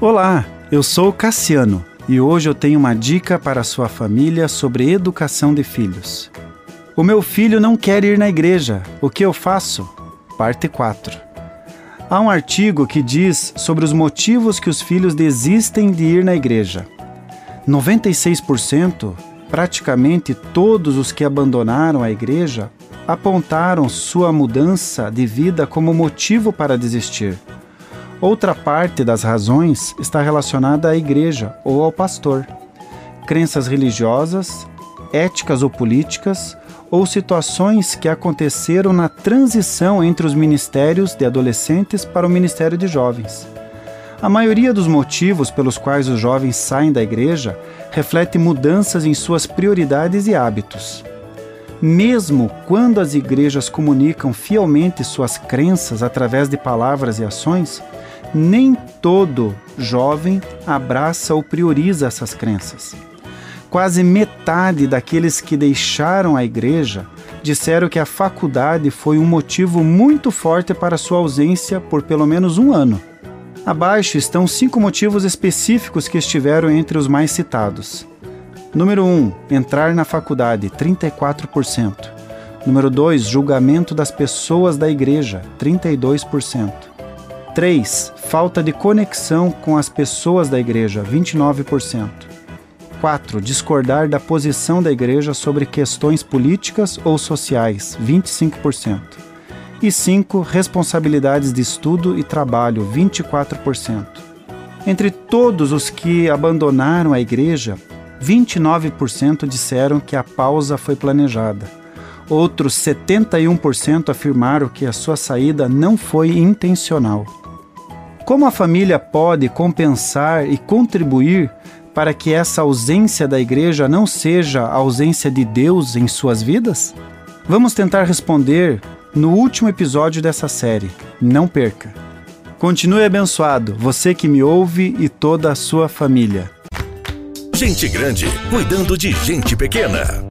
Olá, eu sou Cassiano e hoje eu tenho uma dica para sua família sobre educação de filhos. O meu filho não quer ir na igreja, o que eu faço? Parte 4. Há um artigo que diz sobre os motivos que os filhos desistem de ir na igreja. 96%, praticamente todos os que abandonaram a igreja, apontaram sua mudança de vida como motivo para desistir. Outra parte das razões está relacionada à igreja ou ao pastor. Crenças religiosas, éticas ou políticas, ou situações que aconteceram na transição entre os ministérios de adolescentes para o ministério de jovens. A maioria dos motivos pelos quais os jovens saem da igreja reflete mudanças em suas prioridades e hábitos. Mesmo quando as igrejas comunicam fielmente suas crenças através de palavras e ações, nem todo jovem abraça ou prioriza essas crenças. Quase metade daqueles que deixaram a igreja disseram que a faculdade foi um motivo muito forte para sua ausência por pelo menos um ano. Abaixo estão cinco motivos específicos que estiveram entre os mais citados. Número 1. Um, entrar na faculdade, 34%. Número 2. Julgamento das pessoas da igreja, 32%. 3. Falta de conexão com as pessoas da igreja, 29%. 4. Discordar da posição da igreja sobre questões políticas ou sociais, 25%. E 5. Responsabilidades de estudo e trabalho, 24%. Entre todos os que abandonaram a igreja, 29% disseram que a pausa foi planejada. Outros 71% afirmaram que a sua saída não foi intencional. Como a família pode compensar e contribuir para que essa ausência da igreja não seja a ausência de Deus em suas vidas? Vamos tentar responder no último episódio dessa série. Não perca! Continue abençoado, você que me ouve e toda a sua família. Gente grande cuidando de gente pequena.